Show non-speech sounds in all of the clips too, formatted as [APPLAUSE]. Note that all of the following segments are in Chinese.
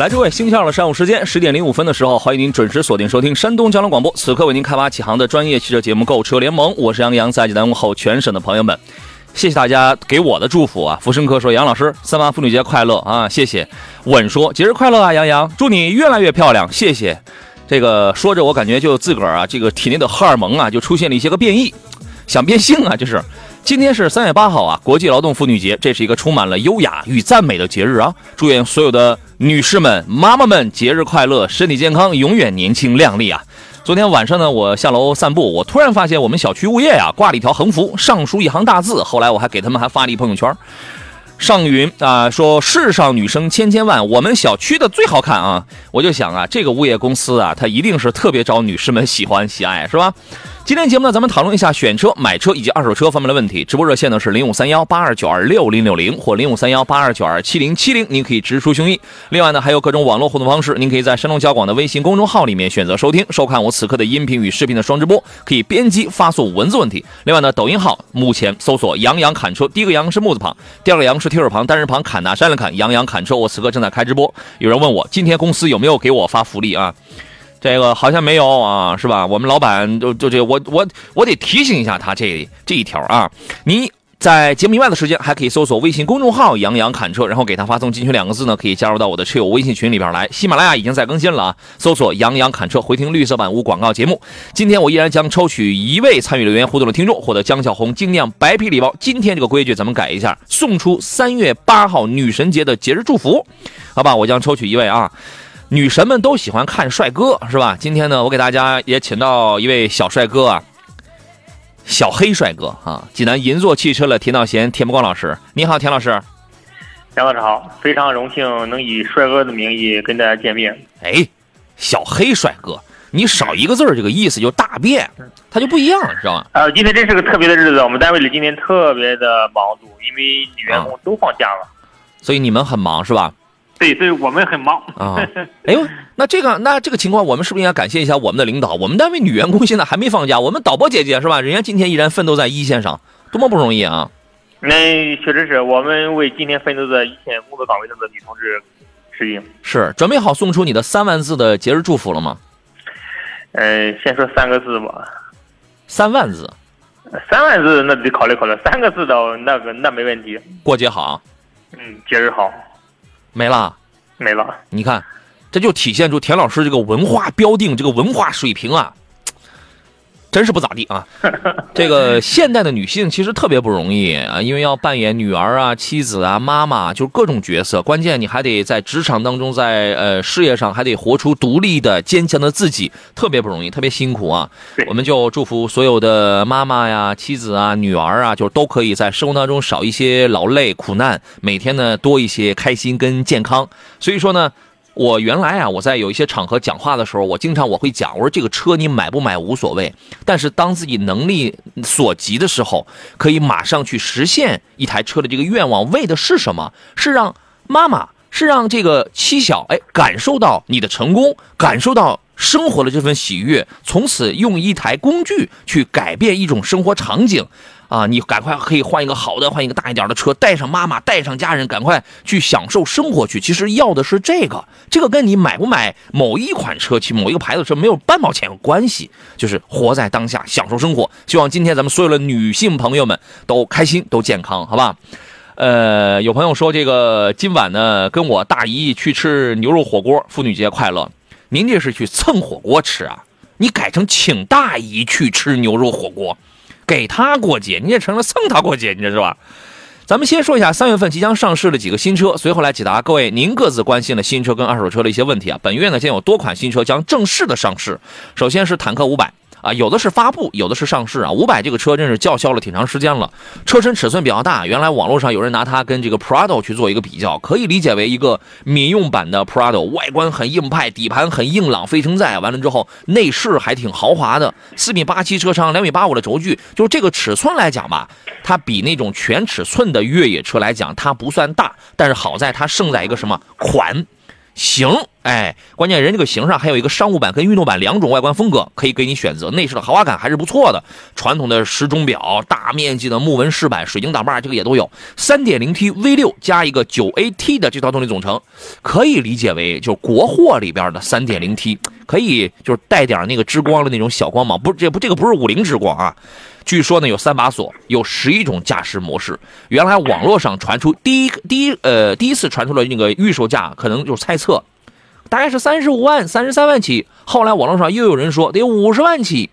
来，诸位，星期二的上午时间十点零五分的时候，欢迎您准时锁定收听山东交通广播。此刻为您开发启航的专业汽车节目《购车联盟》，我是杨洋，在济南问候全省的朋友们。谢谢大家给我的祝福啊！福生科说：“杨老师，三八妇女节快乐啊！”谢谢。稳说：“节日快乐啊，杨洋，祝你越来越漂亮。”谢谢。这个说着，我感觉就自个儿啊，这个体内的荷尔蒙啊，就出现了一些个变异，想变性啊！就是，今天是三月八号啊，国际劳动妇女节，这是一个充满了优雅与赞美的节日啊！祝愿所有的女士们、妈妈们节日快乐，身体健康，永远年轻靓丽啊！昨天晚上呢，我下楼散步，我突然发现我们小区物业呀挂了一条横幅，上书一行大字。后来我还给他们还发了一朋友圈，上云啊说世上女生千千万，我们小区的最好看啊！我就想啊，这个物业公司啊，它一定是特别招女士们喜欢喜爱，是吧？今天节目呢，咱们讨论一下选车、买车以及二手车方面的问题。直播热线呢是零五三幺八二九二六零六零或零五三幺八二九二七零七零，您可以直抒胸臆。另外呢，还有各种网络互动方式，您可以在山东交广的微信公众号里面选择收听、收看我此刻的音频与视频的双直播，可以编辑发送文字问题。另外呢，抖音号目前搜索“杨洋砍车”，第一个“杨”是木字旁，第二个“杨”是提手旁，单人旁，砍大山的砍，杨洋砍车。我此刻正在开直播。有人问我今天公司有没有给我发福利啊？这个好像没有啊，是吧？我们老板就就这，我我我得提醒一下他这这一条啊。你在节目以外的时间，还可以搜索微信公众号“杨洋侃车”，然后给他发送进群两个字呢，可以加入到我的车友微信群里边来。喜马拉雅已经在更新了啊，搜索“杨洋侃车”，回听绿色版无广告节目。今天我依然将抽取一位参与留言互动的听众，获得江小红精酿白啤礼包。今天这个规矩咱们改一下，送出三月八号女神节的节日祝福，好吧？我将抽取一位啊。女神们都喜欢看帅哥，是吧？今天呢，我给大家也请到一位小帅哥啊，小黑帅哥啊，济南银座汽车的田道贤、田不光老师，你好，田老师。田老师好，非常荣幸能以帅哥的名义跟大家见面。哎，小黑帅哥，你少一个字儿，这个意思就大变，他就不一样，知道吗？呃，今天真是个特别的日子，我们单位里今天特别的忙碌，因为女员工都放假了，所以你们很忙，是吧？对，所以我们很忙啊。哎呦，那这个那这个情况，我们是不是应该感谢一下我们的领导？我们单位女员工现在还没放假，我们导播姐姐是吧？人家今天依然奋斗在一线上，多么不容易啊！那确实是我们为今天奋斗在一线工作岗位上的女同志致敬。是准备好送出你的三万字的节日祝福了吗？嗯，先说三个字吧。三万字。三万字那得考虑考虑，三个字的那个那没问题。过节好。嗯，节日好。没了，没了。你看，这就体现出田老师这个文化标定，这个文化水平啊。真是不咋地啊！[LAUGHS] 这个现代的女性其实特别不容易啊，因为要扮演女儿啊、妻子啊、妈妈，就是各种角色。关键你还得在职场当中，在呃事业上还得活出独立的、坚强的自己，特别不容易，特别辛苦啊。我们就祝福所有的妈妈呀、妻子啊、女儿啊，就是都可以在生活当中少一些劳累苦难，每天呢多一些开心跟健康。所以说呢。我原来啊，我在有一些场合讲话的时候，我经常我会讲，我说这个车你买不买无所谓，但是当自己能力所及的时候，可以马上去实现一台车的这个愿望，为的是什么？是让妈妈，是让这个妻小哎感受到你的成功，感受到生活的这份喜悦，从此用一台工具去改变一种生活场景。啊，你赶快可以换一个好的，换一个大一点的车，带上妈妈，带上家人，赶快去享受生活去。其实要的是这个，这个跟你买不买某一款车、去某一个牌子车没有半毛钱关系，就是活在当下，享受生活。希望今天咱们所有的女性朋友们都开心，都健康，好吧？呃，有朋友说这个今晚呢，跟我大姨去吃牛肉火锅，妇女节快乐。您这是去蹭火锅吃啊？你改成请大姨去吃牛肉火锅。给她过节，你也成了蹭她过节，你这是吧？咱们先说一下三月份即将上市的几个新车，随后来解答各位您各自关心的新车跟二手车的一些问题啊。本月呢将有多款新车将正式的上市，首先是坦克五百，啊，有的是发布，有的是上市啊。五百这个车真是叫嚣了挺长时间了，车身尺寸比较大，原来网络上有人拿它跟这个 Prado 去做一个比较，可以理解为一个民用版的 Prado，外观很硬派，底盘很硬朗，非承载，完了之后内饰还挺豪华的，四米八七车长，两米八五的轴距，就这个尺寸来讲吧，它比那种全尺寸的越野车来讲，它不算大，但是好在它胜在一个什么款。型，哎，关键人这个型上还有一个商务版跟运动版两种外观风格可以给你选择，内饰的豪华感还是不错的。传统的时钟表、大面积的木纹饰板、水晶挡把，这个也都有。3.0T V6 加一个 9AT 的这套动力总成，可以理解为就是国货里边的 3.0T，可以就是带点那个之光的那种小光芒，不，这不这个不是五菱之光啊。据说呢有三把锁，有十一种驾驶模式。原来网络上传出第一第一呃第一次传出了那个预售价，可能就是猜测，大概是三十五万、三十三万起。后来网络上又有人说得五十万起。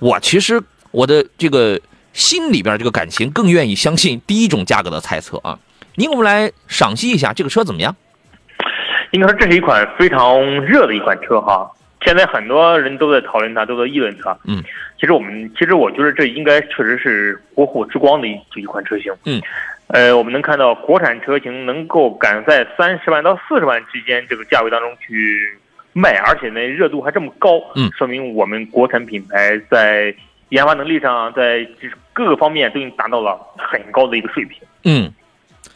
我其实我的这个心里边这个感情更愿意相信第一种价格的猜测啊。您给我们来赏析一下这个车怎么样？应该说这是一款非常热的一款车哈。现在很多人都在讨论它，都在议论它。嗯，其实我们其实我觉得这应该确实是国货之光的一一款车型。嗯，呃，我们能看到国产车型能够敢在三十万到四十万之间这个价位当中去卖，而且呢热度还这么高。嗯，说明我们国产品牌在研发能力上，在就是各个方面都已经达到了很高的一个水平。嗯，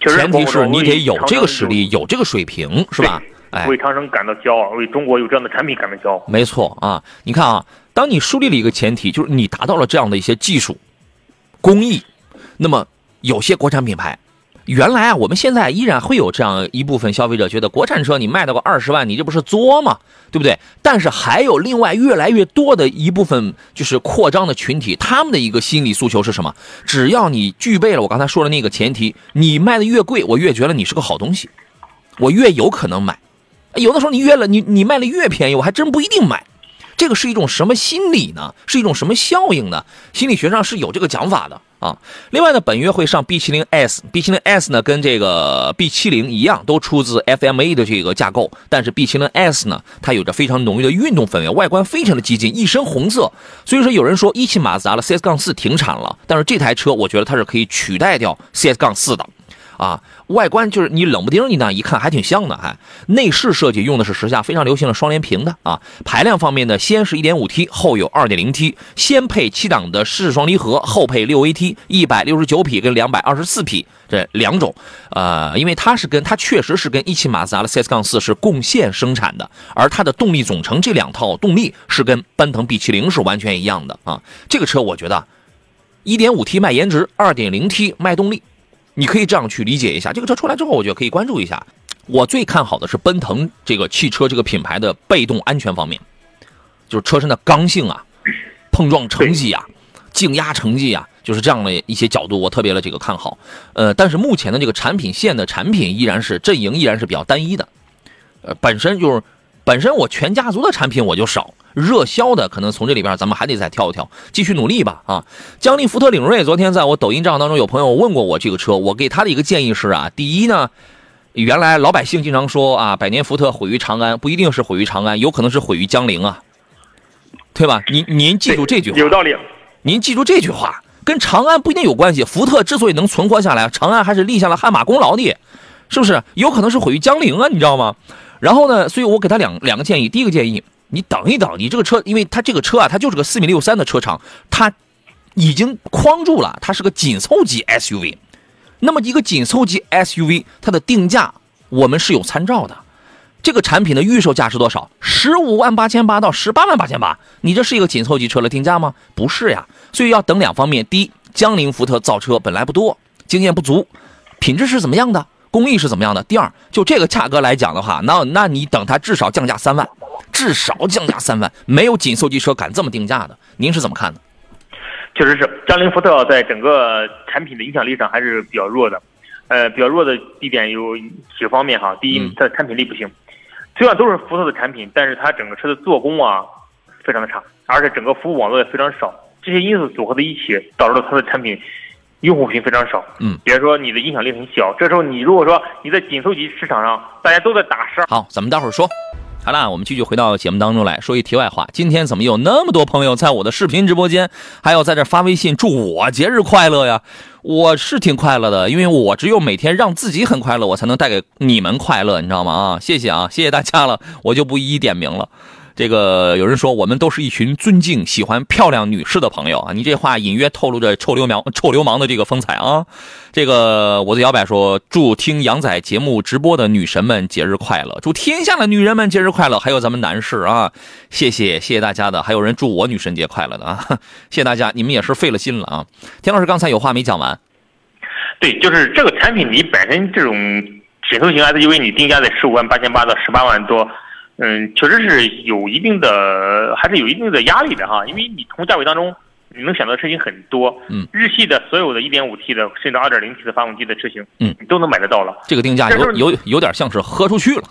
前提是你得有这个实力，有这个水平，是吧？为长城感到骄傲，为中国有这样的产品感到骄傲。没错啊，你看啊，当你树立了一个前提，就是你达到了这样的一些技术工艺，那么有些国产品牌，原来啊，我们现在依然会有这样一部分消费者觉得国产车你卖到个二十万，你这不是作吗？对不对？但是还有另外越来越多的一部分就是扩张的群体，他们的一个心理诉求是什么？只要你具备了我刚才说的那个前提，你卖的越贵，我越觉得你是个好东西，我越有可能买。有的时候你越了你你卖的越便宜，我还真不一定买。这个是一种什么心理呢？是一种什么效应呢？心理学上是有这个讲法的啊。另外呢，本月会上 B70 S，B70 S 呢跟这个 B70 一样，都出自 FMA 的这个架构，但是 B70 S 呢，它有着非常浓郁的运动氛围，外观非常的激进，一身红色。所以说有人说一汽马自达的 CS 杠四停产了，但是这台车我觉得它是可以取代掉 CS 杠四的。啊，外观就是你冷不丁你那一看还挺像的，还内饰设计用的是时下非常流行的双联屏的啊。排量方面呢，先是一点五 T，后有二点零 T，先配七档的湿式双离合，后配六 AT，一百六十九匹跟两百二十四匹这两种。呃，因为它是跟它确实是跟一汽马自达的 CS 杠四是共线生产的，而它的动力总成这两套动力是跟奔腾 B 七零是完全一样的啊。这个车我觉得，一点五 T 卖颜值，二点零 T 卖动力。你可以这样去理解一下，这个车出来之后，我觉得可以关注一下。我最看好的是奔腾这个汽车这个品牌的被动安全方面，就是车身的刚性啊、[LAUGHS] 碰撞成绩啊、静压成绩啊，就是这样的一些角度，我特别的这个看好。呃，但是目前的这个产品线的产品依然是阵营依然是比较单一的，呃，本身就是本身我全家族的产品我就少。热销的可能从这里边，咱们还得再挑一挑，继续努力吧啊！江铃福特领锐，昨天在我抖音账号当中有朋友问过我这个车，我给他的一个建议是啊，第一呢，原来老百姓经常说啊，百年福特毁于长安，不一定是毁于长安，有可能是毁于江铃啊，对吧？[LAUGHS] 您您记住这句话，有道理。您记住这句话，跟长安不一定有关系。福特之所以能存活下来，长安还是立下了汗马功劳的，是不是？有可能是毁于江陵啊，你知道吗？然后呢，所以我给他两两个建议，第一个建议。你等一等，你这个车，因为它这个车啊，它就是个四米六三的车长，它已经框住了，它是个紧凑级 SUV。那么一个紧凑级 SUV，它的定价我们是有参照的。这个产品的预售价是多少？十五万八千八到十八万八千八。你这是一个紧凑级车的定价吗？不是呀。所以要等两方面：第一，江铃福特造车本来不多，经验不足，品质是怎么样的？工艺是怎么样的？第二，就这个价格来讲的话，那那你等它至少降价三万。至少降价三万，没有紧凑级车敢这么定价的，您是怎么看的？确实是，江铃福特在整个产品的影响力上还是比较弱的，呃，比较弱的地点有几方面哈。第一，它的产品力不行，虽然都是福特的产品，但是它整个车的做工啊非常的差，而且整个服务网络也非常少，这些因素组合在一起，导致了它的产品用户群非常少。嗯，比如说你的影响力很小，这时候你如果说你在紧凑级市场上大家都在打十二，好，咱们待会儿说。好了，我们继续回到节目当中来说一题外话。今天怎么有那么多朋友在我的视频直播间，还有在这发微信祝我节日快乐呀？我是挺快乐的，因为我只有每天让自己很快乐，我才能带给你们快乐，你知道吗？啊，谢谢啊，谢谢大家了，我就不一一点名了。这个有人说我们都是一群尊敬、喜欢漂亮女士的朋友啊，你这话隐约透露着臭流氓、[LAUGHS] 臭流氓的这个风采啊。这个我的摇摆说，祝听杨仔节目直播的女神们节日快乐，祝天下的女人们节日快乐，还有咱们男士啊，谢谢谢谢大家的，还有人祝我女神节快乐的啊，[LAUGHS] 谢谢大家，你们也是费了心了啊。田老师刚才有话没讲完，对，就是这个产品你本身这种紧凑型 SUV，你定价在十五万八千八到十八万多。嗯，确实是有一定的，还是有一定的压力的哈，因为你同价位当中，你能选择的车型很多。嗯，日系的所有的 1.5T 的，甚至 2.0T 的发动机的车型，嗯，你都能买得到了。这个定价有有有点像是喝出去了。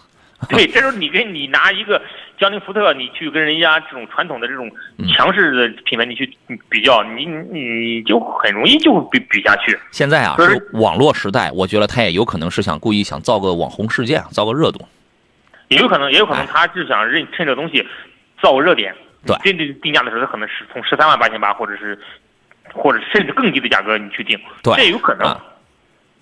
[LAUGHS] 对，这时候你跟你拿一个江铃福特，你去跟人家这种传统的这种强势的品牌，你去比较，你你就很容易就比比下去。现在啊，是网络时代，我觉得他也有可能是想故意想造个网红事件，造个热度。也有可能，也有可能，他就想认趁这东西造个热点。对，定定定价的时候，他可能是从十三万八千八，或者是，或者甚至更低的价格你去定，对，这有可能。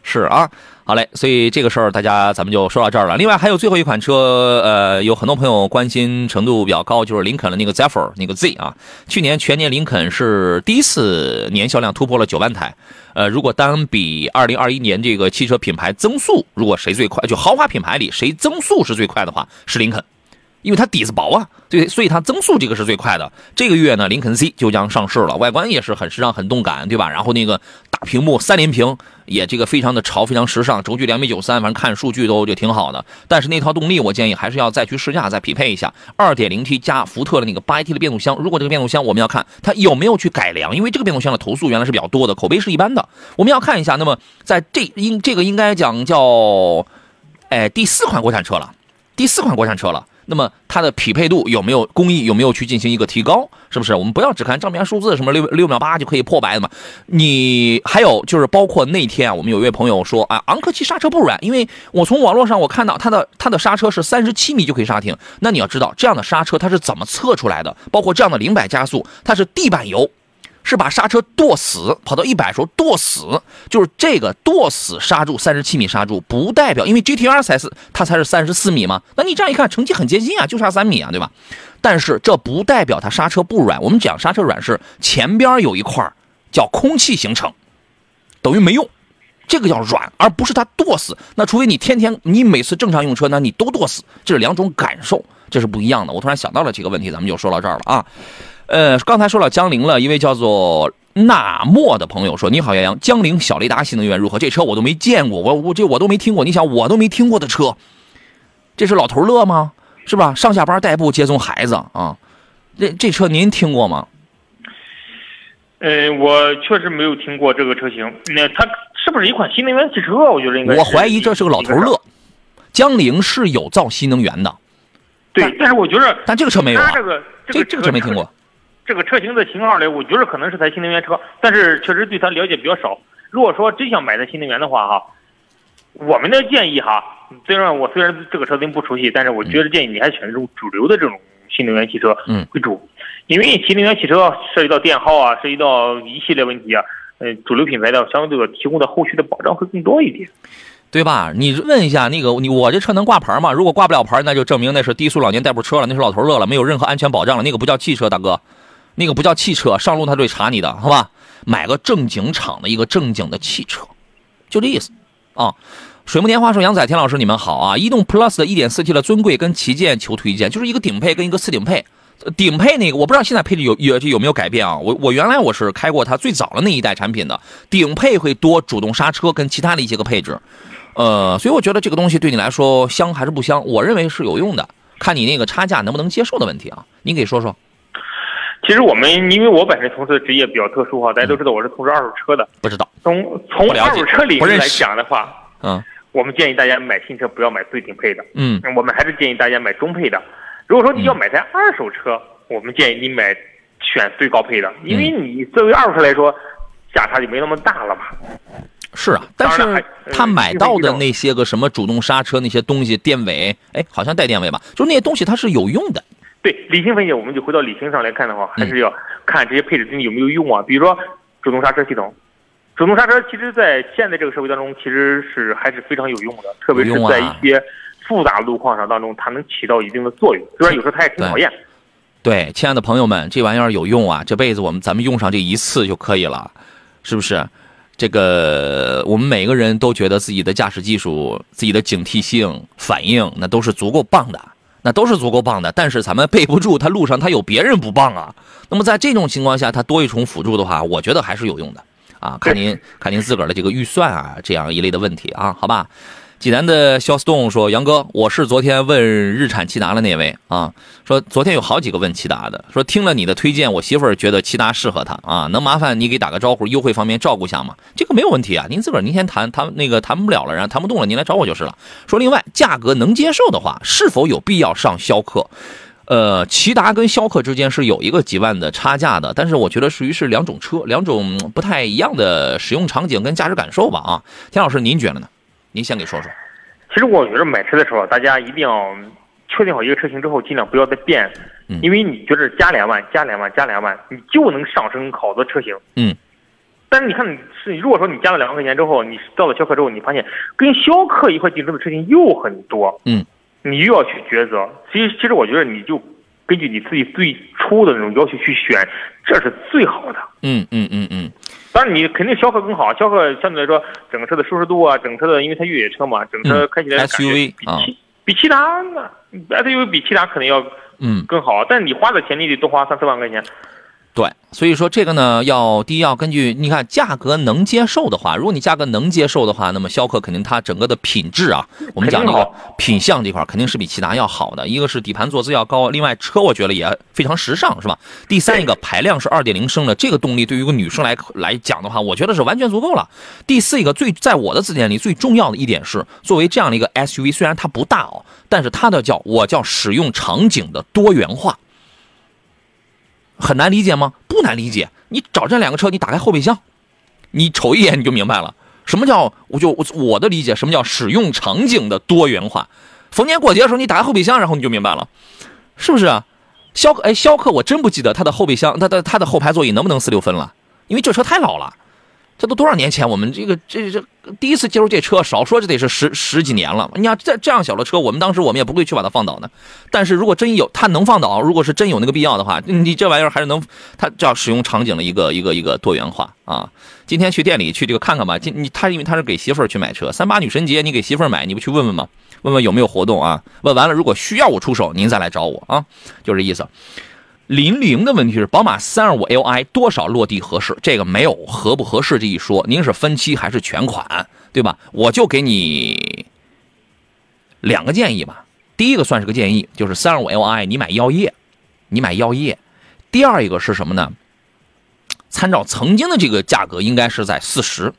是啊，好嘞，所以这个事儿大家咱们就说到这儿了。另外还有最后一款车，呃，有很多朋友关心程度比较高，就是林肯的那个 Zephyr 那个 Z 啊。去年全年林肯是第一次年销量突破了九万台。呃，如果单比二零二一年这个汽车品牌增速，如果谁最快，就豪华品牌里谁增速是最快的话，是林肯。因为它底子薄啊，对，所以它增速这个是最快的。这个月呢，林肯 C 就将上市了，外观也是很时尚、很动感，对吧？然后那个大屏幕三连屏也这个非常的潮、非常时尚，轴距两米九三，反正看数据都就挺好的。但是那套动力，我建议还是要再去试驾、再匹配一下。二点零 T 加福特的那个八 AT 的变速箱，如果这个变速箱我们要看它有没有去改良，因为这个变速箱的投诉原来是比较多的，口碑是一般的。我们要看一下，那么在这应这个应该讲叫，哎，第四款国产车了，第四款国产车了。那么它的匹配度有没有工艺有没有去进行一个提高？是不是？我们不要只看账面数字，什么六六秒八就可以破百的嘛？你还有就是包括那天啊，我们有一位朋友说啊，昂科旗刹车不软，因为我从网络上我看到它的它的刹车是三十七米就可以刹停。那你要知道这样的刹车它是怎么测出来的？包括这样的零百加速，它是地板油。是把刹车剁死，跑到一百时候剁死，就是这个剁死刹住三十七米刹住，不代表因为 GTR 才是它才是三十四米嘛。那你这样一看，成绩很接近啊，就差三米啊，对吧？但是这不代表它刹车不软。我们讲刹车软是前边有一块叫空气形成，等于没用，这个叫软，而不是它剁死。那除非你天天你每次正常用车呢，你都剁死，这是两种感受，这是不一样的。我突然想到了这个问题，咱们就说到这儿了啊。呃，刚才说到江铃了，一位叫做纳莫的朋友说：“你好，杨洋，江铃小雷达新能源如何？这车我都没见过，我我这我都没听过。你想，我都没听过的车，这是老头乐吗？是吧？上下班代步、接送孩子啊，这这车您听过吗？”呃，我确实没有听过这个车型。那它是不是一款新能源汽车？我觉得应该。我怀疑这是个老头乐。江铃是有造新能源的，对，但是我觉得，但这个车没有啊。这个这这个车没听过。这个车型的型号呢，我觉得可能是台新能源车，但是确实对它了解比较少。如果说真想买台新能源的话，哈，我们的建议哈，虽然我虽然这个车型不熟悉，但是我觉得建议你还选这种主流的这种新能源汽车为主，因为新能源汽车涉及到电耗啊，涉及到一系列问题啊，呃，主流品牌的相对的提供的后续的保障会更多一点，对吧？你问一下那个你我这车能挂牌吗？如果挂不了牌，那就证明那是低速老年代步车了，那是老头乐了，没有任何安全保障了，那个不叫汽车，大哥。那个不叫汽车，上路他就会查你的，好吧？买个正经厂的一个正经的汽车，就这意思啊。水木年华说：“杨仔、田老师，你们好啊！逸动 Plus 的 1.4T 的尊贵跟旗舰求推荐，就是一个顶配跟一个次顶配。顶配那个我不知道现在配置有有有没有改变啊？我我原来我是开过它最早的那一代产品的，顶配会多主动刹车跟其他的一些个配置，呃，所以我觉得这个东西对你来说香还是不香？我认为是有用的，看你那个差价能不能接受的问题啊。你给说说。”其实我们，因为我本身从事的职业比较特殊哈，大家都知道我是从事二手车的。不知道。从从二手车领域来讲的话，嗯，我们建议大家买新车不要买最顶配的。嗯。我们还是建议大家买中配的。如果说你要买台二手车，我们建议你买选最高配的，因为你作为二手车来说，价差就没那么大了嘛。是啊，但是他买到的那些个什么主动刹车那些东西，电尾，哎，好像带电尾吧？就那些东西它是有用的。对，理性分析，我们就回到理性上来看的话，还是要看这些配置对你有没有用啊。比如说主动刹车系统，主动刹车其实在现在这个社会当中，其实是还是非常有用的，特别是在一些复杂路况上当中，它能起到一定的作用。虽然有时候它也挺讨厌。对，亲爱的朋友们，这玩意儿有用啊！这辈子我们咱们用上这一次就可以了，是不是？这个我们每个人都觉得自己的驾驶技术、自己的警惕性、反应，那都是足够棒的，那都是足够棒的。但是咱们备不住，他路上他有别人不棒啊。那么在这种情况下，他多一重辅助的话，我觉得还是有用的啊。看您看您自个儿的这个预算啊，这样一类的问题啊，好吧。济南的肖斯栋说：“杨哥，我是昨天问日产骐达的那位啊，说昨天有好几个问骐达的，说听了你的推荐，我媳妇儿觉得骐达适合她啊，能麻烦你给打个招呼，优惠方面照顾下吗？这个没有问题啊，您自个儿您先谈谈那个谈不了了，然后谈不动了，您来找我就是了。说另外价格能接受的话，是否有必要上逍客？呃，骐达跟逍客之间是有一个几万的差价的，但是我觉得属于是两种车，两种不太一样的使用场景跟驾驶感受吧啊，田老师您觉得呢？”您先给说说。其实我觉得买车的时候，大家一定要确定好一个车型之后，尽量不要再变，因为你觉得加两万、加两万、加两万，你就能上升好多车型。嗯。但是你看，是如果说你加了两万块钱之后，你到了逍客之后，你发现跟逍客一块竞争的车型又很多。嗯。你又要去抉择。其实，其实我觉得你就根据你自己最初的那种要求去选，这是最好的。嗯嗯嗯嗯。当然，你肯定逍客更好。逍客相对来说，整个车的舒适度啊，整车的，因为它越野车嘛，整车开起来 SUV 啊，比其他呢，SUV 比其他可能要嗯更好。但是你花的钱，你得多花三四万块钱。对，所以说这个呢，要第一要根据你看价格能接受的话，如果你价格能接受的话，那么逍客肯定它整个的品质啊，我们讲这个品相这块肯定是比骐达要好的。一个是底盘坐姿要高，另外车我觉得也非常时尚，是吧？第三一个排量是二点零升的，这个动力对于一个女生来来讲的话，我觉得是完全足够了。第四一个最在我的字典里最重要的一点是，作为这样的一个 SUV，虽然它不大哦，但是它的叫我叫使用场景的多元化。很难理解吗？不难理解。你找这两个车，你打开后备箱，你瞅一眼你就明白了。什么叫我就我我的理解，什么叫使用场景的多元化？逢年过节的时候，你打开后备箱，然后你就明白了，是不是啊？逍客哎，逍客我真不记得它的后备箱，它的它的后排座椅能不能四六分了？因为这车太老了。这都多少年前？我们这个这这第一次接触这车，少说这得是十十几年了。你要这这样小的车，我们当时我们也不会去把它放倒的。但是如果真有它能放倒，如果是真有那个必要的话，你这玩意儿还是能，它叫使用场景的一个一个一个多元化啊。今天去店里去这个看看吧。今你他因为他是给媳妇儿去买车，三八女神节你给媳妇儿买，你不去问问吗？问问有没有活动啊？问完了，如果需要我出手，您再来找我啊，就这意思。零零的问题是，宝马三二五 Li 多少落地合适？这个没有合不合适这一说。您是分期还是全款，对吧？我就给你两个建议吧。第一个算是个建议，就是三二五 Li 你买药业，你买药业。第二一个是什么呢？参照曾经的这个价格，应该是在四十、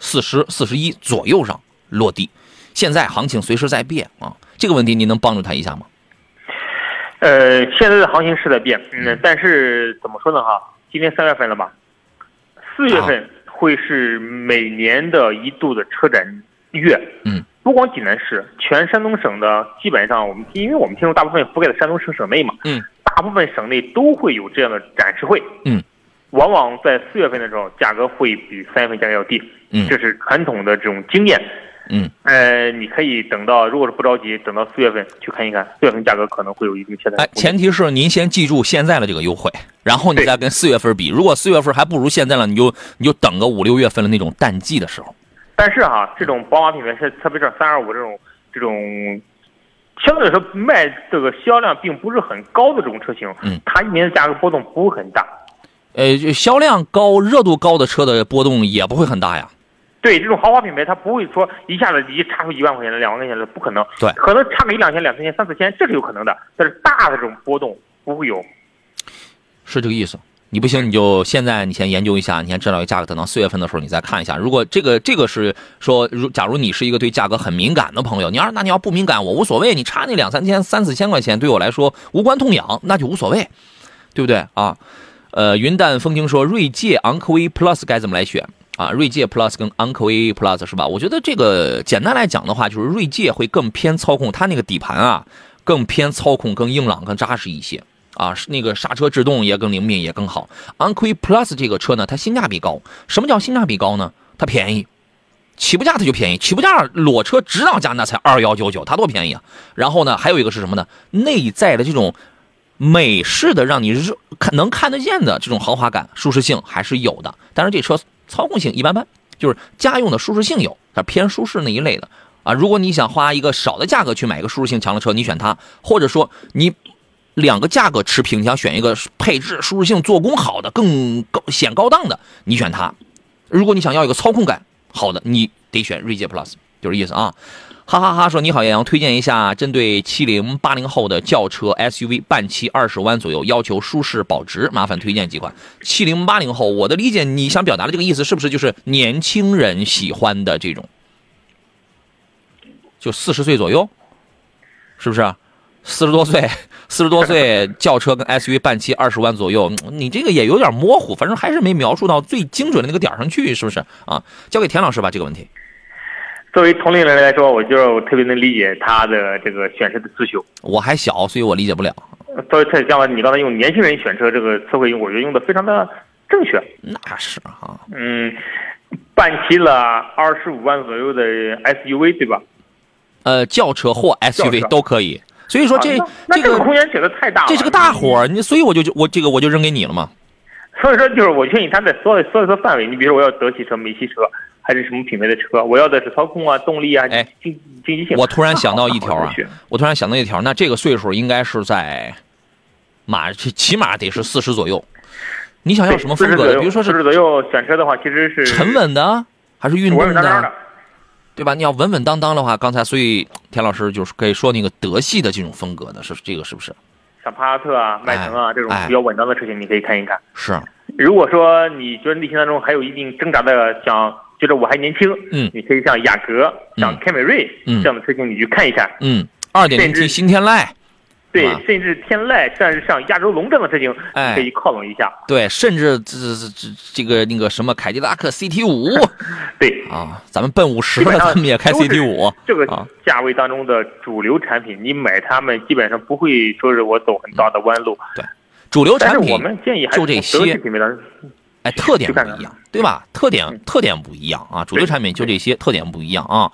四十四十一左右上落地。现在行情随时在变啊，这个问题您能帮助他一下吗？呃，现在的行情是在变，嗯，但是怎么说呢？哈，今年三月份了吧？四月份会是每年的一度的车展月，嗯，不光济南市，全山东省的基本上，我们因为我们听众大部分覆盖在山东省省内嘛，嗯，大部分省内都会有这样的展示会，嗯，往往在四月份的时候，价格会比三月份价格要低，嗯，这是传统的这种经验。嗯，呃，你可以等到，如果是不着急，等到四月份去看一看，四月份价格可能会有一定下降。哎，前提是您先记住现在的这个优惠，然后你再跟四月份比。如果四月份还不如现在了，你就你就等个五六月份的那种淡季的时候。但是哈，这种宝马品牌是特别是三二五这种这种，相对来说卖这个销量并不是很高的这种车型，嗯，它一年的价格波动不会很大。呃，销量高、热度高的车的波动也不会很大呀。对这种豪华品牌，它不会说一下子一差出一万块钱的、两万块钱的，不可能。对，可能差个一两千、两三千、三四千，这是有可能的。但是大的这种波动不会有。是这个意思。你不行，你就现在你先研究一下，你先知道一个价格，等到四月份的时候你再看一下。如果这个这个是说，如假如你是一个对价格很敏感的朋友，你要那你要不敏感，我无所谓，你差那两三千、三四千块钱对我来说无关痛痒，那就无所谓，对不对啊？呃，云淡风轻说，锐界、昂科威 Plus 该怎么来选？啊，锐界 Plus 跟昂科威 Plus 是吧？我觉得这个简单来讲的话，就是锐界会更偏操控，它那个底盘啊更偏操控，更硬朗、更扎实一些啊。那个刹车制动也更灵敏，也更好。昂科威 Plus 这个车呢，它性价比高。什么叫性价比高呢？它便宜，起步价它就便宜，起步价裸车指导价那才二幺九九，它多便宜啊！然后呢，还有一个是什么呢？内在的这种美式的，让你看能看得见的这种豪华感、舒适性还是有的。但是这车。操控性一般般，就是家用的舒适性有，它偏舒适那一类的啊。如果你想花一个少的价格去买一个舒适性强的车，你选它；或者说你两个价格持平，你想选一个配置、舒适性、做工好的、更高显高档的，你选它。如果你想要一个操控感好的，你得选锐界 Plus，就是意思啊。哈哈哈！说你好，杨洋，推荐一下针对七零八零后的轿车 SUV 半期二十万左右，要求舒适保值，麻烦推荐几款。七零八零后，我的理解，你想表达的这个意思是不是就是年轻人喜欢的这种？就四十岁左右，是不是？四十多岁，四十多岁 [LAUGHS] 轿车跟 SUV 半期二十万左右，你这个也有点模糊，反正还是没描述到最精准的那个点上去，是不是啊？交给田老师吧，这个问题。作为同龄人来说，我觉得我特别能理解他的这个选车的需求。我还小，所以我理解不了。作为特像你刚才用年轻人选车这个词汇，我觉得用的非常的正确。那是哈。嗯，办齐了二十五万左右的 SUV 对吧？呃，轿车或 SUV 都可以。所以说这这个空间选的太大了。这是个大活儿，你所以我就就我这个我就扔给你了嘛。所以说就是我建议他在所有所有的范围，你比如说我要德系车、美系车。还是什么品牌的车？我要的是操控啊、动力啊、哎经经济性。我突然想到一条啊，[LAUGHS] 我突然想到一条，那这个岁数应该是在，马起码得是四十左右。你想要什么风格的？比如说是四十左右选车的话，其实是沉稳的还是运动的？对吧？你要稳稳当当的话，刚才所以田老师就是可以说那个德系的这种风格的，是这个是不是？像帕萨特啊、迈腾啊这种比较稳当的车型，你可以看一看。是。如果说你觉得内心当中还有一定挣扎的想。觉得我还年轻，嗯，你可以像雅阁、像凯美瑞这样的车型，你去看一看，嗯，二点零 T 新天籁，对，甚至天籁，甚至像亚洲龙这样的车型，哎，可以靠拢一下，对，甚至这这这这个那个什么凯迪拉克 CT 五，[LAUGHS] 对。啊，咱们奔五十了，咱们也开 CT 五，这个价位当中的主流产品，你买它们基本上不会说是我走很大的弯路，对，主流产品，我们建议还就这些。哎，特点不一样，对吧？特点特点不一样啊，主流产品就这些，特点不一样啊。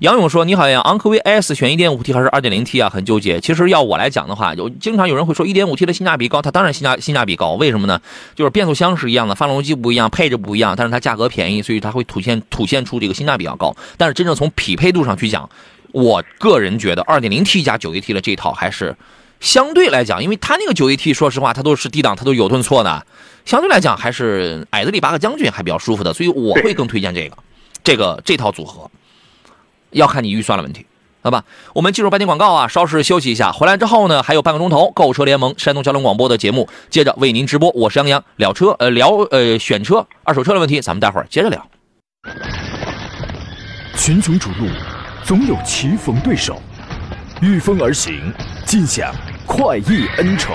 杨勇说：“你好，呀，昂科威 S 选 1.5T 还是 2.0T 啊？很纠结。其实要我来讲的话，有经常有人会说 1.5T 的性价比高，它当然性价性价比高。为什么呢？就是变速箱是一样的，发动机不一样，配置不一样，但是它价格便宜，所以它会凸现凸现出这个性价比较高。但是真正从匹配度上去讲，我个人觉得 2.0T 加 9AT 的这套还是。”相对来讲，因为它那个 9AT 说实话，它都是低档，它都有顿挫的。相对来讲，还是矮子里拔个将军还比较舒服的，所以我会更推荐这个，这个这套组合。要看你预算的问题，好吧？我们进入半天广告啊，稍事休息一下，回来之后呢，还有半个钟头，购车联盟山东交通广播的节目接着为您直播。我是杨洋，聊车，呃，聊呃选车、二手车的问题，咱们待会儿接着聊。群雄逐鹿，总有棋逢对手，御风而行，尽享。快意恩仇，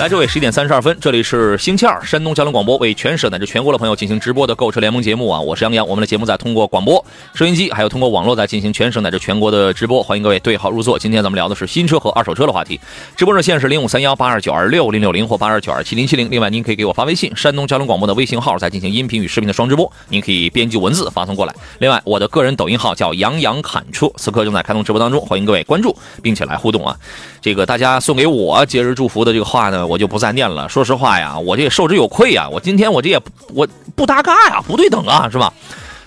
来，这位十一点三十二分，这里是星期二，山东交通广播为全省乃至全国的朋友进行直播的购车联盟节目啊，我是杨洋，我们的节目在通过广播、收音机，还有通过网络在进行全省乃至全国的直播，欢迎各位对号入座。今天咱们聊的是新车和二手车的话题，直播热线是零五三幺八二九二六零六零或八二九二七零七零，另外您可以给我发微信，山东交通广播的微信号在进行音频与视频的双直播，您可以编辑文字发送过来。另外，我的个人抖音号叫杨洋侃车，此刻正在开通直播当中，欢迎各位关注并且来互动啊。这个大家送给我节日祝福的这个话呢，我就不再念了。说实话呀，我这也受之有愧呀。我今天我这也我不搭嘎呀，不对等啊，是吧？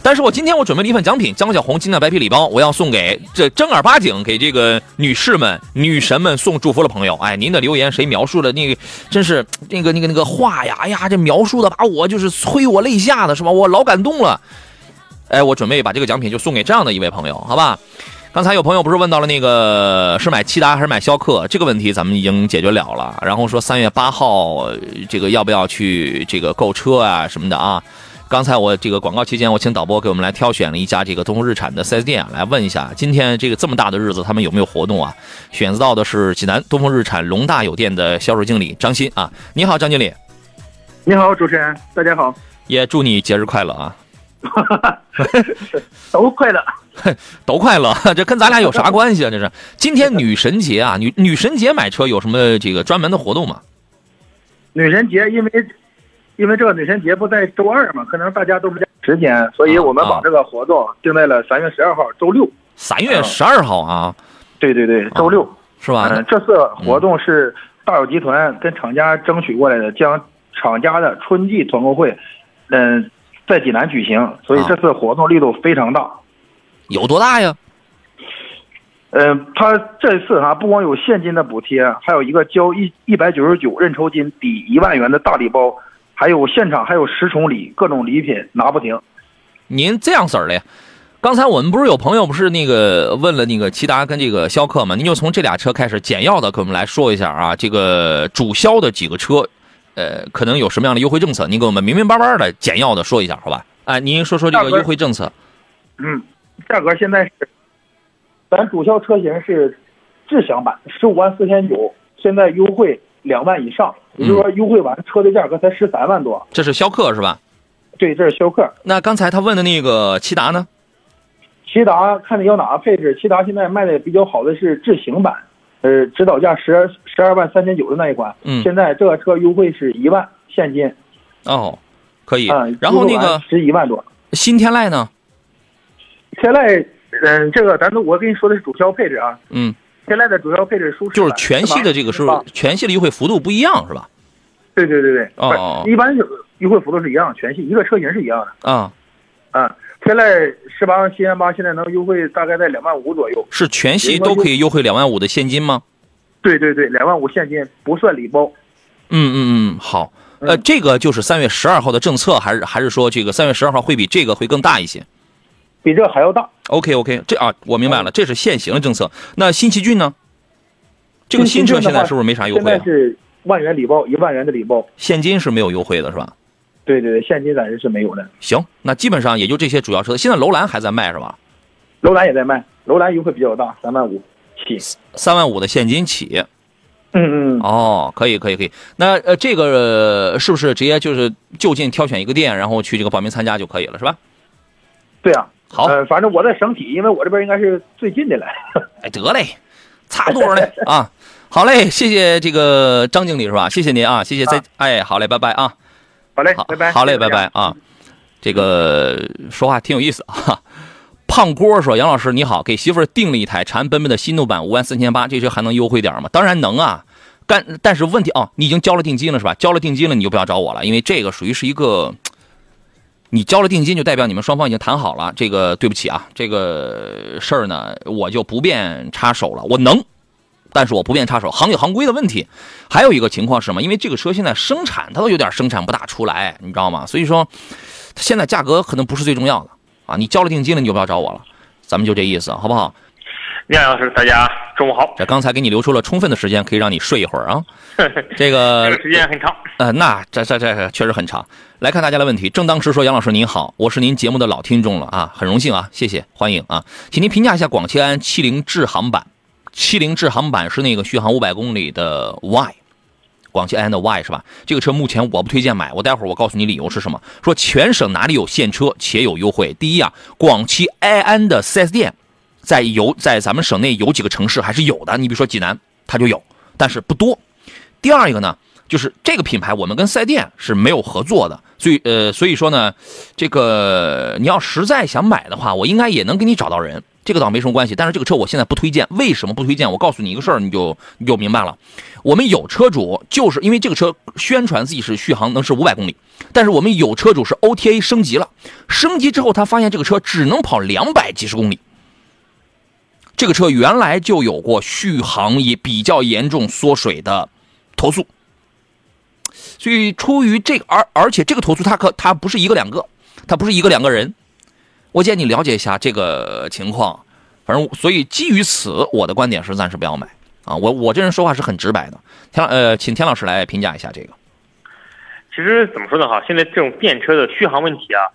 但是我今天我准备了一份奖品，江小红金的白皮礼包，我要送给这正儿八经给这个女士们、女神们送祝福的朋友。哎，您的留言谁描述的那个，真是那个那个那个话呀，哎呀，这描述的把我就是催我泪下的是吧？我老感动了。哎，我准备把这个奖品就送给这样的一位朋友，好吧？刚才有朋友不是问到了那个是买骐达还是买逍客这个问题，咱们已经解决了了。然后说三月八号这个要不要去这个购车啊什么的啊？刚才我这个广告期间，我请导播给我们来挑选了一家这个东风日产的 4S 店，来问一下今天这个这么大的日子他们有没有活动啊？选择到的是济南东风日产龙大有店的销售经理张鑫啊，你好，张经理。你好，主持人，大家好。也祝你节日快乐啊！[LAUGHS] 都快乐，[LAUGHS] 都快乐，[LAUGHS] 这跟咱俩有啥关系啊？这是今天女神节啊，女女神节买车有什么这个专门的活动吗？女神节，因为因为这个女神节不在周二嘛，可能大家都不在时间，所以我们把这个活动定在了三月十二号周六。三月十二号啊？对对对，周六是吧？嗯，这次活动是大有集团跟厂家争取过来的，将厂家的春季团购会，嗯。在济南举行，所以这次活动力度非常大。有多大呀？嗯，他这次哈不光有现金的补贴，还有一个交一一百九十九认筹金抵一万元的大礼包，还有现场还有十重礼，各种礼品拿不停。您这样式儿的，刚才我们不是有朋友不是那个问了那个骐达跟这个逍客吗？您就从这俩车开始简要的给我们来说一下啊，这个主销的几个车。呃，可能有什么样的优惠政策？您给我们明明白白的、简要的说一下，好吧？哎，您说说这个优惠政策。嗯，价格现在是，咱主销车型是智享版，十五万四千九，现在优惠两万以上，也就是说优惠完车的价格才十三万多。这是逍客是吧？对，这是逍客。那刚才他问的那个骐达呢？骐达看你要哪个配置？骐达现在卖的比较好的是智行版。呃，指导价十二十二万三千九的那一款，嗯，现在这个车优惠是一万现金，哦，可以，嗯，然后那个十一万多，新天籁呢？天籁，嗯，这个咱都我跟你说的是主销配置啊，嗯，天籁的主要配置舒适，就是全系的这个是全系的优惠幅度不一样是吧？对对对对，哦，一般优惠幅度是一样，全系一个车型是一样的，啊，啊。天籁十八万七千八，现在能优惠大概在两万五左右。是全系都可以优惠两万五的现金吗？对对对，两万五现金不算礼包。嗯嗯嗯，好。呃，这个就是三月十二号的政策，还是还是说这个三月十二号会比这个会更大一些？比这个还要大。OK OK，这啊，我明白了，这是现行的政策。那新奇骏呢？这个新车现在是不是没啥优惠？现在是万元礼包，一万元的礼包，现金是没有优惠的，是吧？对对对，现金暂时是没有的。行，那基本上也就这些主要车。现在楼兰还在卖是吧？楼兰也在卖，楼兰优惠比较大，三万五起，三万五的现金起。嗯嗯。哦，可以可以可以。那呃，这个是不是直接就是就近挑选一个店，然后去这个报名参加就可以了，是吧？对啊。好。呃，反正我在省体，因为我这边应该是最近的了。[LAUGHS] 哎，得嘞，差不多嘞啊。好嘞，谢谢这个张经理是吧？谢谢您啊，谢谢再哎，好嘞，拜拜啊。好嘞，拜拜。好嘞，拜拜啊！这个说话挺有意思啊。胖郭说：“杨老师你好，给媳妇儿订了一台长安奔奔的心动版，五万四千八，这车还能优惠点吗？当然能啊。但，但是问题哦，你已经交了定金了是吧？交了定金了，你就不要找我了，因为这个属于是一个，你交了定金就代表你们双方已经谈好了。这个对不起啊，这个事儿呢，我就不便插手了。我能。”但是我不便插手，行有行规的问题。还有一个情况是什么？因为这个车现在生产，它都有点生产不大出来，你知道吗？所以说，现在价格可能不是最重要的啊。你交了定金了，你就不要找我了。咱们就这意思，好不好？亮老师，大家中午好。这刚才给你留出了充分的时间，可以让你睡一会儿啊。[LAUGHS] 这个时间很长。呃，那这这这确实很长。来看大家的问题。正当时说，杨老师您好，我是您节目的老听众了啊，很荣幸啊，谢谢，欢迎啊，请您评价一下广汽安七零智航版。七零智航版是那个续航五百公里的 Y，广汽埃安的 Y 是吧？这个车目前我不推荐买，我待会儿我告诉你理由是什么。说全省哪里有现车且有优惠？第一啊，广汽埃安的 4S 店在有在咱们省内有几个城市还是有的，你比如说济南它就有，但是不多。第二一个呢，就是这个品牌我们跟四 S 店是没有合作的，所以呃，所以说呢，这个你要实在想买的话，我应该也能给你找到人。这个倒没什么关系，但是这个车我现在不推荐。为什么不推荐？我告诉你一个事儿，你就你就明白了。我们有车主就是因为这个车宣传自己是续航能是五百公里，但是我们有车主是 OTA 升级了，升级之后他发现这个车只能跑两百几十公里。这个车原来就有过续航也比较严重缩水的投诉，所以出于这个而而且这个投诉他可他不是一个两个，他不是一个两个人。我建议你了解一下这个情况，反正所以基于此，我的观点是暂时不要买啊。我我这人说话是很直白的。田呃，请田老师来评价一下这个。其实怎么说呢？哈，现在这种电车的续航问题啊，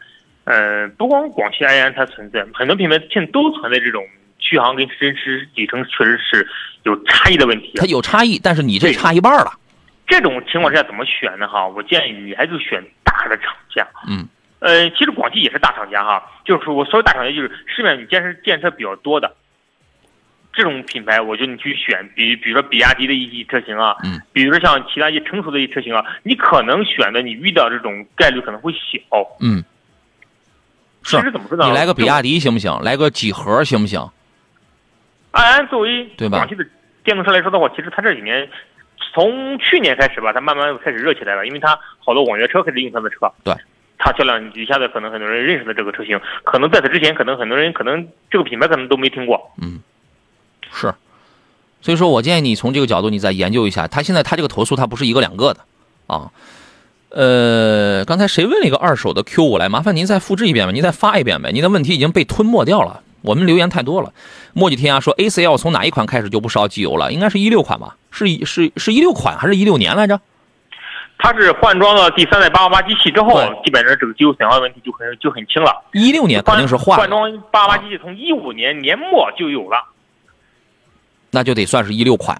嗯，不光广汽埃安它存在，很多品牌现在都存在这种续航跟真实里程确实是有差异的问题。它有差异，但是你这差一半了。这种情况之下怎么选呢？哈，我建议你还是选大的厂家。嗯。呃，其实广汽也是大厂家哈，就是说我所有大厂家就是市面上你见是电车比较多的这种品牌，我觉得你去选，比比如说比亚迪的一级车型啊，嗯，比如说像其他一些成熟的一些车型啊，你可能选的你遇到这种概率可能会小，嗯，其实怎么说呢？你来个比亚迪行不行？来个几何行不行？安安作为对吧？广汽的电动车来说的话，其实它这几年从去年开始吧，它慢慢开始热起来了，因为它好多网约车开始用它的车，对。它销量一下子可能很多人认识的这个车型，可能在此之前，可能很多人可能这个品牌可能都没听过。嗯，是，所以说我建议你从这个角度你再研究一下。他现在他这个投诉他不是一个两个的啊。呃，刚才谁问了一个二手的 Q 五来？麻烦您再复制一遍吧，您再发一遍呗。您的问题已经被吞没掉了，我们留言太多了。墨迹天涯说 A C L 从哪一款开始就不烧机油了？应该是一六款吧？是是是一六款还是一六年来着？它是换装了第三代八八八机器之后，基本上这个机油损耗问题就很就很轻了。一六年肯定是换换装八八八机器，从一五年年末就有了，那就得算是一六款。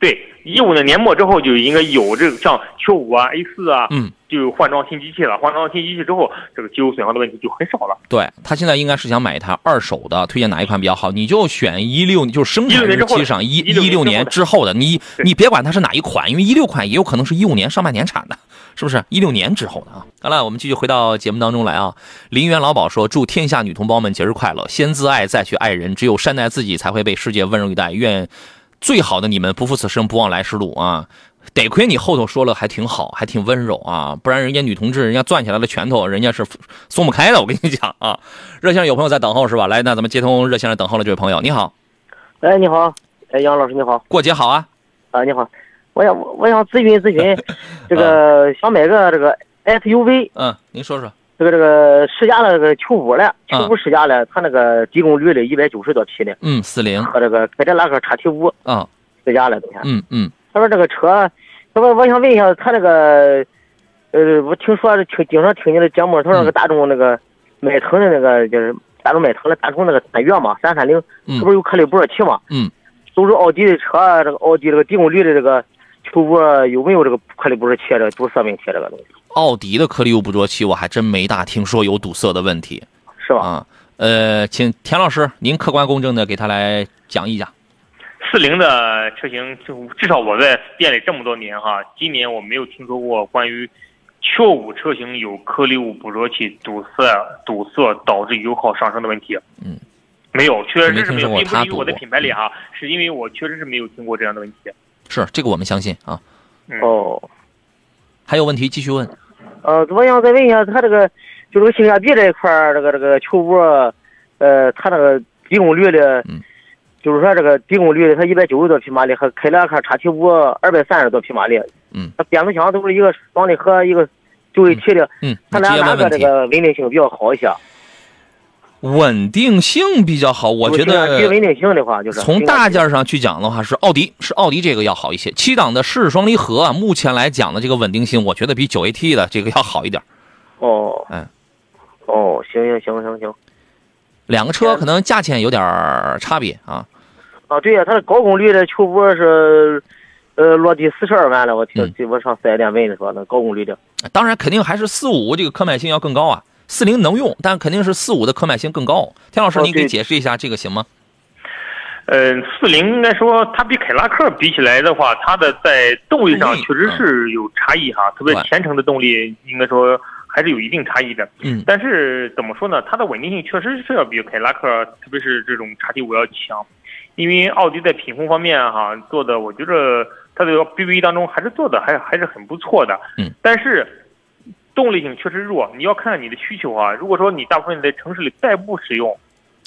对，一五年年末之后就应该有这个像 Q 五啊、A 四啊，嗯，就换装新机器了。换装新机器之后，这个机油损耗的问题就很少了。对他现在应该是想买一台二手的，推荐哪一款比较好？你就选一六，就是生产日期上一一六年之后的。你你别管它是哪一款，因为一六款也有可能是一五年上半年产的，是不是？一六年之后的啊。好了，我们继续回到节目当中来啊。林园老宝说：“祝天下女同胞们节日快乐，先自爱再去爱人，只有善待自己，才会被世界温柔以待。愿。”最好的你们不负此生，不忘来时路啊！得亏你后头说了还挺好，还挺温柔啊，不然人家女同志人家攥起来的拳头，人家是松不开的。我跟你讲啊，[LAUGHS] 热线有朋友在等候是吧？来，那咱们接通热线上等候的这位朋友，你好。哎，你好，哎，杨老师你好。过节好啊。啊，你好，我想我想咨询咨询，[LAUGHS] 这个想买个这个 SUV。嗯，您说说。这个这个试驾了这个 Q 五了，Q 五试驾了，它那个低功率的，一百九十多匹的，嗯，四零和这个凯迪拉克叉 T 五，啊，试驾了，嗯嗯。他说这个车，他说我想问一下，他那个，呃，我听说听经常听你的节目，他说那个大众那个迈腾的那个就是大众迈腾的大众那个探岳嘛，三三零，这不是有颗粒捕热器嘛？嗯。都是奥迪的车，这个奥迪这个低功率的这个 Q 五有没有这个颗粒捕热器这个堵塞问题这个东西？奥迪的颗粒物捕捉器，我还真没大听说有堵塞的问题，是吧？啊，呃，请田老师您客观公正的给他来讲一讲。四零的车型，就至少我在店里这么多年哈，今年我没有听说过关于 Q 五车型有颗粒物捕捉器堵塞堵塞导致油耗上升的问题。嗯，没有，确实是没有，并不是因为我的品牌里哈，是因为我确实是没有听过这样的问题。是这个我们相信啊。哦。还有问题继续问。呃，我想再问一下，他这个就这个性价比这一块儿，这个这个球五，呃，它那个低功率的，就是说这个低功率的，它一百九十多匹马力，和凯迪拉克叉 T 五二百三十多匹马力，嗯，它变速箱都是一个双离合，一个九 AT 的，嗯，它俩哪个这个稳定性比较好一些？稳定性比较好，我觉得。稳定性的话，就是从大件上去讲的话，是奥迪，是奥迪这个要好一些。七档的湿式双离合啊，目前来讲的这个稳定性，我觉得比九 AT 的这个要好一点。哦，嗯，哦，行行行行行，两个车可能价钱有点差别啊。啊，对呀，它的高功率的 Q 五是，呃，落地四十二万了。我听我上四 S 店问的说，那高功率的。当然，肯定还是四五这个可买性要更高啊。四零能用，但肯定是四五的可买性更高。田老师，您给解释一下这个行吗？嗯，四零应该说它比凯拉克比起来的话，它的在动力上确实是有差异哈，特别前程的动力应该说还是有一定差异的。嗯，但是怎么说呢？它的稳定性确实是要比凯拉克，特别是这种叉 T 五要强，因为奥迪在品控方面哈做的，我觉得它的 BBA 当中还是做的还还是很不错的。嗯，但是。动力性确实弱，你要看你的需求啊。如果说你大部分在城市里代步使用，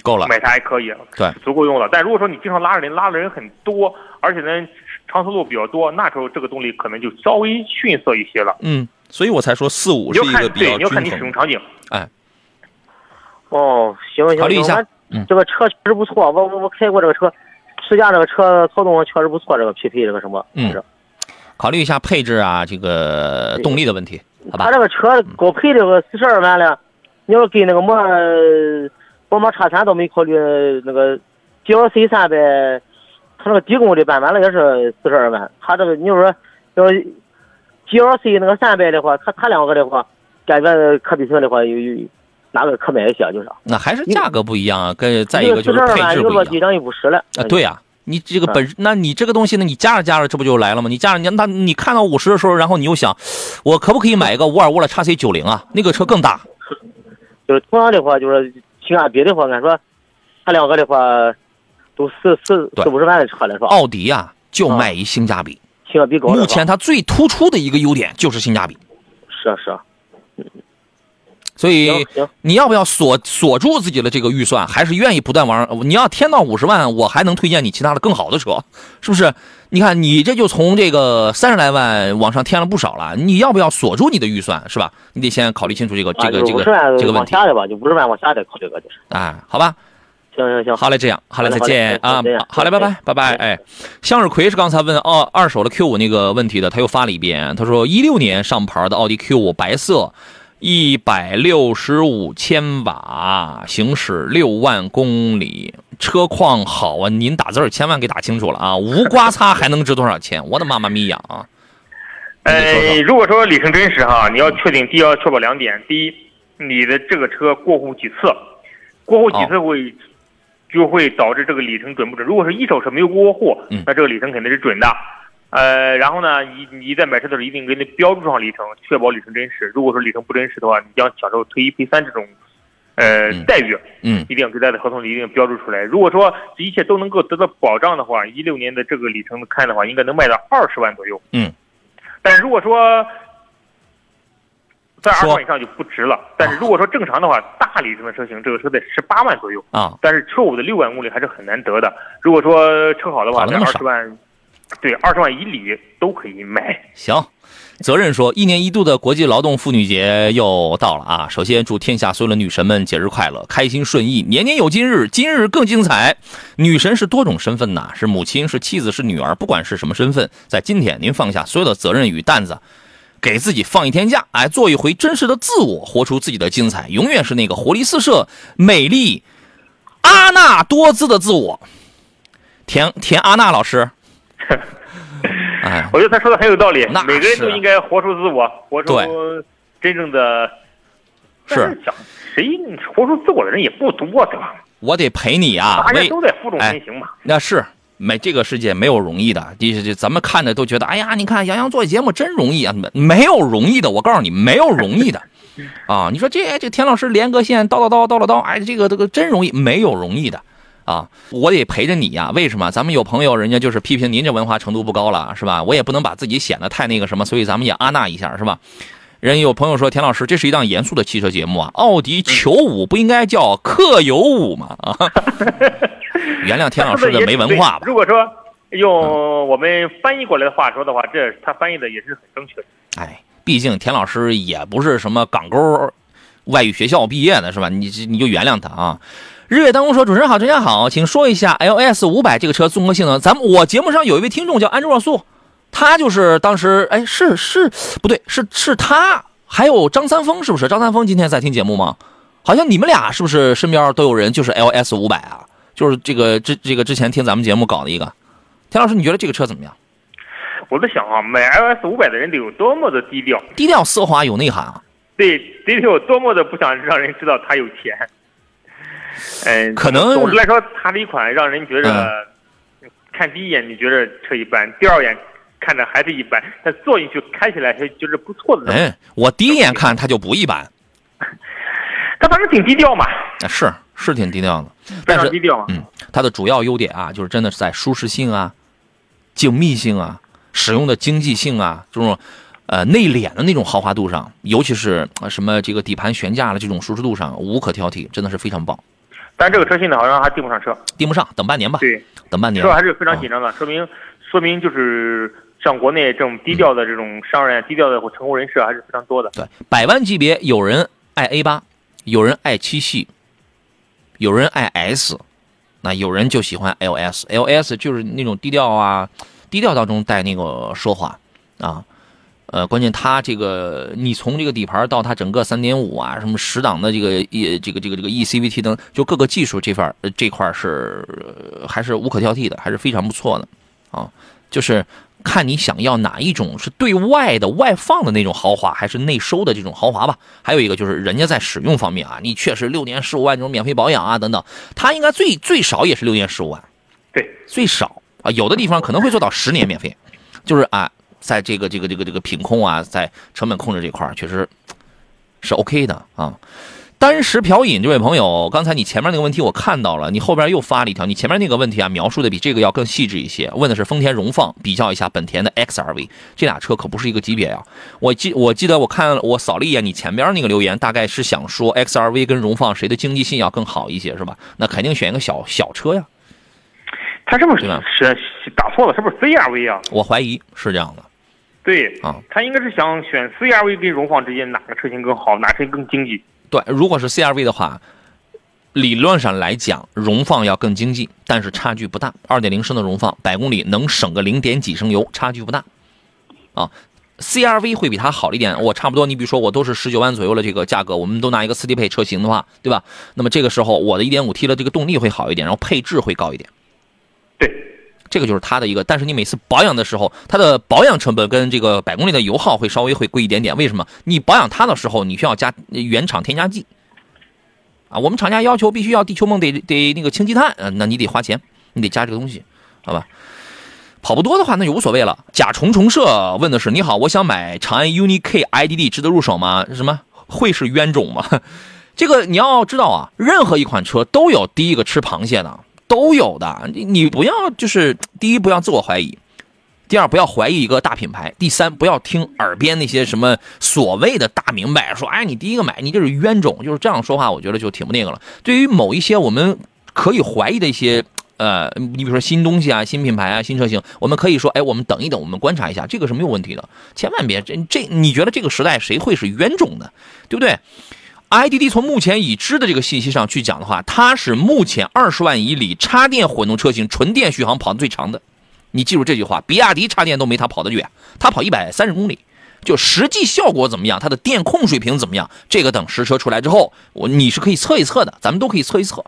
够了，买它还可以，对，足够用了。但如果说你经常拉着人，拉的人很多，而且呢长途路比较多，那时候这个动力可能就稍微逊色一些了。嗯，所以我才说四五是一个比较对，你要看你使用场景。哎，哦，行行，考虑一下。嗯这个车确实不错，我我我开过这个车，试驾这个车操纵确实不错，这个匹配这个什么，嗯是考虑一下配置啊，这个动力的问题，好吧他？这个车高配这个四十二万了，你要跟那个么宝马叉三都没考虑那个 GLC 三百，它那个低功率办完了也是四十二万，它这个你要说要 GLC 那个三百的话，它它两个的话，感觉可比性的话有有哪个可买一些就是。那还是价格不一样啊，跟再一个就是配万一个落地置不一样上一五十了。啊。对呀、你这个本，那你这个东西呢？你加着加着，这不就来了吗？你加着你那你看到五十的时候，然后你又想，我可不可以买一个沃尔沃的叉 C 九零啊？那个车更大。[LAUGHS] 就是同样的话，就是性价比的话，俺说，他两个的话，都四四四五十万的车了是吧？奥迪呀、就卖一性价比。性价比高。目前它最突出的一个优点就是性价比，是啊是啊，所以你要不要锁锁住自己的这个预算，还是愿意不断往上？你要添到五十万，我还能推荐你其他的更好的车，是不是？你看你这就从这个三十来万往上添了不少了，你要不要锁住你的预算，是吧？你得先考虑清楚这个这个这个这个问题，往下的吧，就五十万往下的考虑个就是。哎，好吧。行行行，好嘞，这样，好嘞，再见啊好嘞拜拜，拜拜。哎，向日葵是刚才问哦二手的 Q 五那个问题的，他又发了一遍，他说一六年上牌的奥迪 Q 五白色，一百六十五千瓦，行驶六万公里，车况好啊。您打字儿千万给打清楚了啊，无刮擦还能值多少钱？我的妈妈咪呀啊！呃，如果说里程真实哈，你要确定，第一要确保两点：第一，你的这个车过户几次，过户几次会、就会导致这个里程准不准。如果是一手车没有过过户，嗯那这个里程肯定是准的。呃，然后呢，你你在买车的时候一定给你标注上里程，确保里程真实。如果说里程不真实的话，你将享受退一赔三这种呃、嗯待遇。嗯一定要给在合同里一定标注出来。如果说这一切都能够得到保障的话，一六年的这个里程看的话，应该能卖到二十万左右。嗯，但是如果说在二十万以上就不值了。但是如果说正常的话，大里程的车型，这个车在十八万左右。啊，但是车五的六万公里还是很难得的。如果说车好的话，在二十万，对二十万以里都可以买。[LAUGHS] 行，责任说，一年一度的国际劳动妇女节又到了啊！首先祝天下所有的女神们节日快乐，开心顺意，年年有今日，今日更精彩。女神是多种身份呐，是母亲，是妻子，是女儿，不管是什么身份，在今天您放下所有的责任与担子。给自己放一天假，哎，做一回真实的自我，活出自己的精彩，永远是那个活力四射、美丽、阿纳多姿的自我。田田阿娜老师，[LAUGHS] 哎，我觉得他说的很有道理那，每个人都应该活出自我，活出对真正的。是谁活出自我的人也不多，对吧？我得陪你啊，大家都在负重前行嘛。那是没这个世界没有容易的，这这咱们看的都觉得，哎呀，你看杨洋做节目真容易啊，没没有容易的，我告诉你，没有容易的，[LAUGHS] 啊，你说这这田老师连个线叨叨叨叨叨叨，哎，这个这个真容易，没有容易的。啊，我得陪着你呀、为什么？咱们有朋友，人家就是批评您这文化程度不高了，是吧？我也不能把自己显得太那个什么，所以咱们也阿纳一下，是吧？人有朋友说，田老师，这是一档严肃的汽车节目啊，奥迪球五不应该叫克有五吗？啊，[LAUGHS] 原谅田老师的没文化吧。[LAUGHS] 如果说用我们翻译过来的话说的话，这他翻译的也是很正确的。哎，毕竟田老师也不是什么港沟外语学校毕业的，是吧？你你就原谅他啊。日月当空说：“主持人好，专家好，请说一下 LS 五百这个车综合性能。咱们我节目上有一位听众叫安卓若素，他就是当时哎是是不对是是他，还有张三丰是不是？张三丰今天在听节目吗？好像你们俩是不是身边都有人就是 LS 五百啊？就是这个之这个之前听咱们节目搞的一个。田老师，你觉得这个车怎么样？我在想啊，买 LS 五百的人得有多么的低调，低调奢华有内涵啊。对，得有多么的不想让人知道他有钱。嗯，可能总之来说，它是一款让人觉得、看第一眼你觉得车一般，第二眼看着还是一般，但坐进去开起来还觉得不错的。哎，我第一眼看它就不一般。[LAUGHS] 它反正挺低调嘛，啊是是挺低调的，非但是常低调嘛。嗯，它的主要优点啊，就是真的是在舒适性啊、精密性啊、使用的经济性啊这种呃内敛的那种豪华度上，尤其是呃什么这个底盘悬架的这种舒适度上，无可挑剔，真的是非常棒。但这个车现在好像还订不上车，订不上，等半年吧，对，等半年车。还是非常紧张的，说明说明就是像国内这种低调的这种商人、低调的成功人士还是非常多的。对，百万级别有人爱 A 八，有人爱七系，有人爱 S，那有人就喜欢 LS，LS 就是那种低调啊，低调当中带那个奢华啊。呃，关键它这个，你从这个底盘到它整个三点五啊，什么十档的这个也这个这个这个 ECVT 灯，就各个技术这块这块是还是无可挑剔的，还是非常不错的啊。就是看你想要哪一种，是对外的外放的那种豪华，还是内收的这种豪华吧。还有一个就是人家在使用方面啊，你确实六年十五万这种免费保养啊等等，它应该最最少也是六年十五万，对，最少啊，有的地方可能会做到十年免费，就是啊。在这个这个这个这个品控啊，在成本控制这块确实是 OK 的啊。单时漂饮这位朋友，刚才你前面那个问题我看到了，你后边又发了一条，你前面那个问题啊，描述的比这个要更细致一些。问的是丰田荣放比较一下本田的 XRV，这俩车可不是一个级别呀。我记我记得我看我扫了一眼你前边那个留言，大概是想说 XRV 跟荣放谁的经济性要更好一些是吧？那肯定选一个小小车呀。他是不是是打错了？是不是 CRV 啊？我怀疑是这样的。对啊，他应该是想选 CRV 跟荣放之间哪个车型更好，哪车型更经济？对，如果是 CRV 的话，理论上来讲，荣放要更经济，但是差距不大。二点零升的荣放，百公里能省个零点几升油，差距不大。啊，CRV 会比它好一点。我差不多，你比如说我都是十九万左右的这个价格，我们都拿一个四低配车型的话，对吧？那么这个时候我的一点五 T 的这个动力会好一点，然后配置会高一点。对。这个就是它的一个，但是你每次保养的时候，它的保养成本跟这个百公里的油耗会稍微会贵一点点。为什么？你保养它的时候，你需要加原厂添加剂啊。我们厂家要求必须要地球梦得得那个氢积碳，那你得花钱，你得加这个东西，好吧？跑不多的话，那就无所谓了。甲虫虫社问的是：你好，我想买长安 UNI K IDD，值得入手吗？什么会是冤种吗？这个你要知道啊，任何一款车都有第一个吃螃蟹的。都有的，你你不要就是第一不要自我怀疑，第二不要怀疑一个大品牌，第三不要听耳边那些什么所谓的大明白说，哎，你第一个买你就是冤种，就是这样说话，我觉得就挺不那个了。对于某一些我们可以怀疑的一些呃，你比如说新东西啊、新品牌啊、新车型，我们可以说，哎，我们等一等，我们观察一下，这个是没有问题的，千万别这这，你觉得这个时代谁会是冤种的，对不对？？iDD 从目前已知的这个信息上去讲的话，它是目前二十万以里插电混动车型纯电续航跑的最长的。你记住这句话，比亚迪插电都没它跑得远，它跑一百三十公里。就实际效果怎么样，它的电控水平怎么样，这个等实车出来之后，我你是可以测一测的，咱们都可以测一测，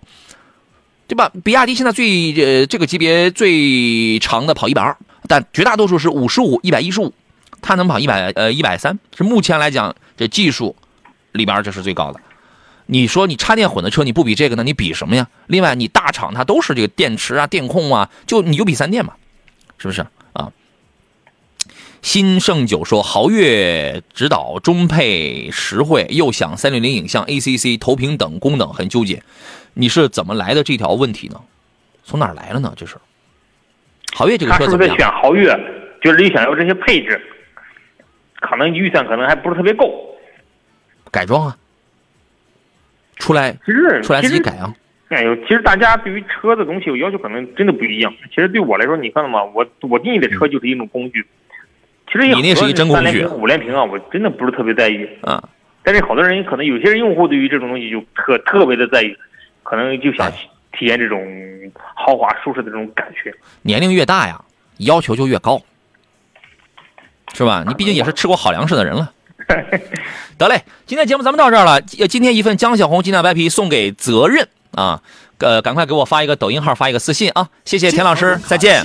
对吧？比亚迪现在最呃这个级别最长的跑一百二，但绝大多数是五十五、一百一十五，它能跑一百呃一百三，是目前来讲这技术。里边这是最高的，你说你插电混的车你不比这个呢？你比什么呀？另外你大厂它都是这个电池啊、电控啊，就你就比三电嘛，是不是啊？新盛九说豪越指导中配实惠，又想三六零影像、ACC 投屏等功能，很纠结。你是怎么来的这条问题呢？从哪来了呢？这是豪越这个车怎么样？选豪越就是你想要这些配置，可能预算可能还不是特别够。改装啊，出来，出来自己改啊。哎呦，其实大家对于车的东西我要求，可能真的不一样。其实对我来说，你看到吗？我我定义的车就是一种工具。其实你那是一真工具，五连屏啊，我真的不是特别在意啊。但是好多人可能有些人用户对于这种东西就特特别的在意，可能就想体验这种豪华舒适的这种感觉。年龄越大呀，要求就越高，是吧？你毕竟也是吃过好粮食的人了。[LAUGHS] 得嘞，今天节目咱们到这儿了。今天一份江小红鸡蛋白皮送给责任啊，呃，赶快给我发一个抖音号，发一个私信啊，谢谢田老师，再见。